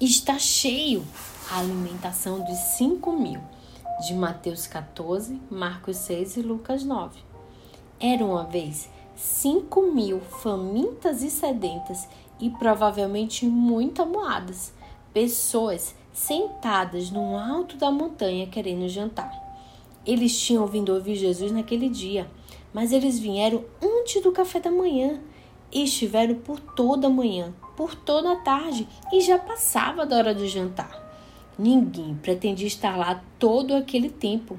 está cheio a alimentação dos cinco mil, de Mateus 14, Marcos 6 e Lucas 9. Era uma vez cinco mil famintas e sedentas e provavelmente muito amuadas, pessoas sentadas no alto da montanha querendo jantar. Eles tinham vindo ouvir Jesus naquele dia, mas eles vieram antes do café da manhã e estiveram por toda a manhã, por toda a tarde e já passava da hora do jantar. Ninguém pretendia estar lá todo aquele tempo,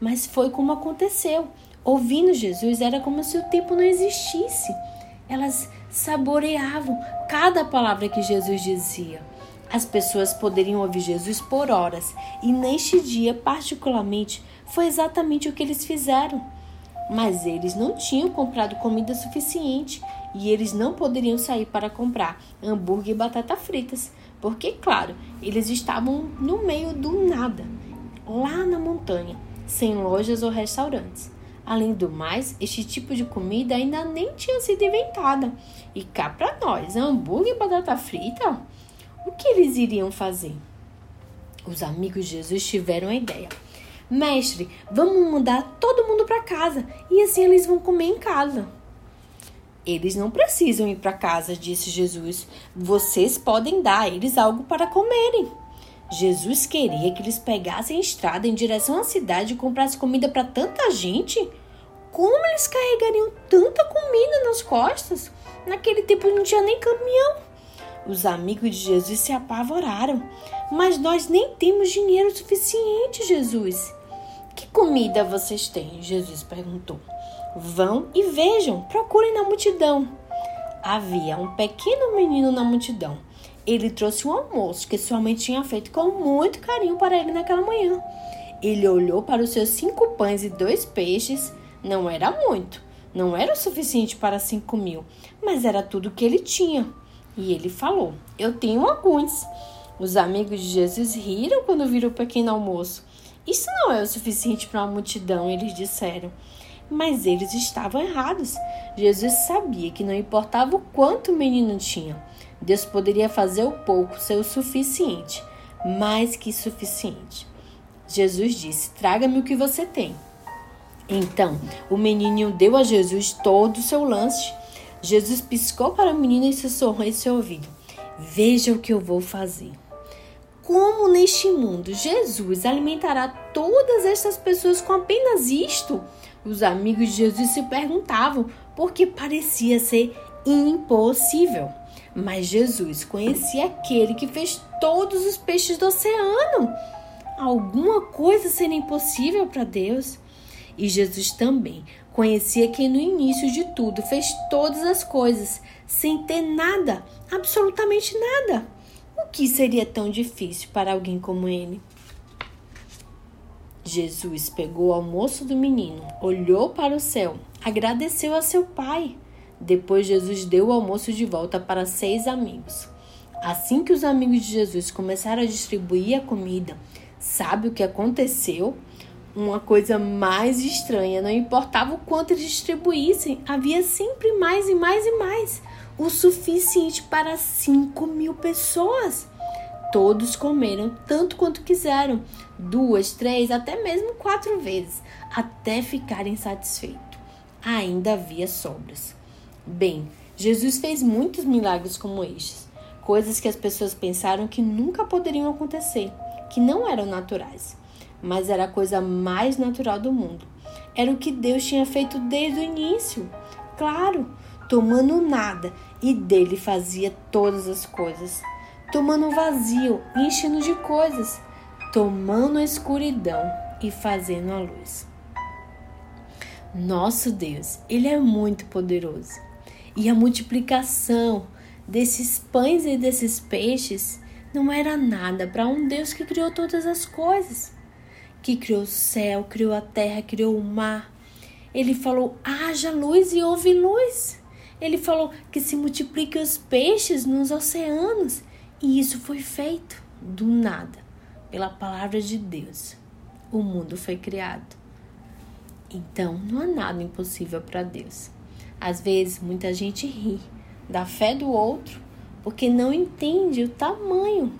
mas foi como aconteceu. Ouvindo Jesus era como se o tempo não existisse. Elas saboreavam cada palavra que Jesus dizia. As pessoas poderiam ouvir Jesus por horas, e neste dia, particularmente, foi exatamente o que eles fizeram. Mas eles não tinham comprado comida suficiente e eles não poderiam sair para comprar hambúrguer e batata fritas, porque, claro, eles estavam no meio do nada, lá na montanha, sem lojas ou restaurantes. Além do mais, este tipo de comida ainda nem tinha sido inventada. E cá para nós, hambúrguer e batata frita? O que eles iriam fazer? Os amigos de Jesus tiveram a ideia. Mestre, vamos mandar todo mundo para casa e assim eles vão comer em casa. Eles não precisam ir para casa, disse Jesus. Vocês podem dar a eles algo para comerem. Jesus queria que eles pegassem a estrada em direção à cidade e comprassem comida para tanta gente. Como eles carregariam tanta comida nas costas? Naquele tempo não tinha nem caminhão. Os amigos de Jesus se apavoraram. Mas nós nem temos dinheiro suficiente, Jesus. Que comida vocês têm? Jesus perguntou. Vão e vejam, procurem na multidão. Havia um pequeno menino na multidão. Ele trouxe um almoço que sua mãe tinha feito com muito carinho para ele naquela manhã. Ele olhou para os seus cinco pães e dois peixes não era muito, não era o suficiente para cinco mil, mas era tudo que ele tinha. E ele falou: Eu tenho alguns. Os amigos de Jesus riram quando viram o pequeno almoço. Isso não é o suficiente para uma multidão, eles disseram. Mas eles estavam errados. Jesus sabia que não importava o quanto o menino tinha, Deus poderia fazer o pouco ser o suficiente, mais que suficiente. Jesus disse: Traga-me o que você tem. Então, o menininho deu a Jesus todo o seu lanche. Jesus piscou para o menino e sussurrou em seu ouvido: Veja o que eu vou fazer. Como neste mundo Jesus alimentará todas estas pessoas com apenas isto? Os amigos de Jesus se perguntavam, porque parecia ser impossível. Mas Jesus conhecia aquele que fez todos os peixes do oceano. Alguma coisa seria impossível para Deus? E Jesus também conhecia que no início de tudo fez todas as coisas, sem ter nada, absolutamente nada. Que seria tão difícil para alguém como ele? Jesus pegou o almoço do menino, olhou para o céu, agradeceu a seu pai. Depois, Jesus deu o almoço de volta para seis amigos. Assim que os amigos de Jesus começaram a distribuir a comida, sabe o que aconteceu? uma coisa mais estranha. Não importava o quanto eles distribuíssem, havia sempre mais e mais e mais o suficiente para 5 mil pessoas. Todos comeram tanto quanto quiseram, duas, três, até mesmo quatro vezes, até ficarem satisfeitos. Ainda havia sobras. Bem, Jesus fez muitos milagres como estes, coisas que as pessoas pensaram que nunca poderiam acontecer, que não eram naturais mas era a coisa mais natural do mundo. Era o que Deus tinha feito desde o início. Claro, tomando nada e dele fazia todas as coisas. Tomando o vazio, enchendo de coisas, tomando a escuridão e fazendo a luz. Nosso Deus, ele é muito poderoso. E a multiplicação desses pães e desses peixes não era nada para um Deus que criou todas as coisas que criou o céu, criou a terra, criou o mar. Ele falou: haja luz e houve luz. Ele falou que se multipliquem os peixes nos oceanos. E isso foi feito do nada, pela palavra de Deus. O mundo foi criado. Então, não há nada impossível para Deus. Às vezes, muita gente ri da fé do outro porque não entende o tamanho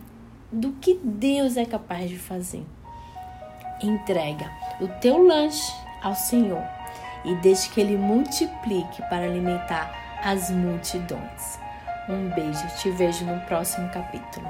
do que Deus é capaz de fazer. Entrega o teu lanche ao Senhor e deixe que Ele multiplique para alimentar as multidões. Um beijo, te vejo no próximo capítulo.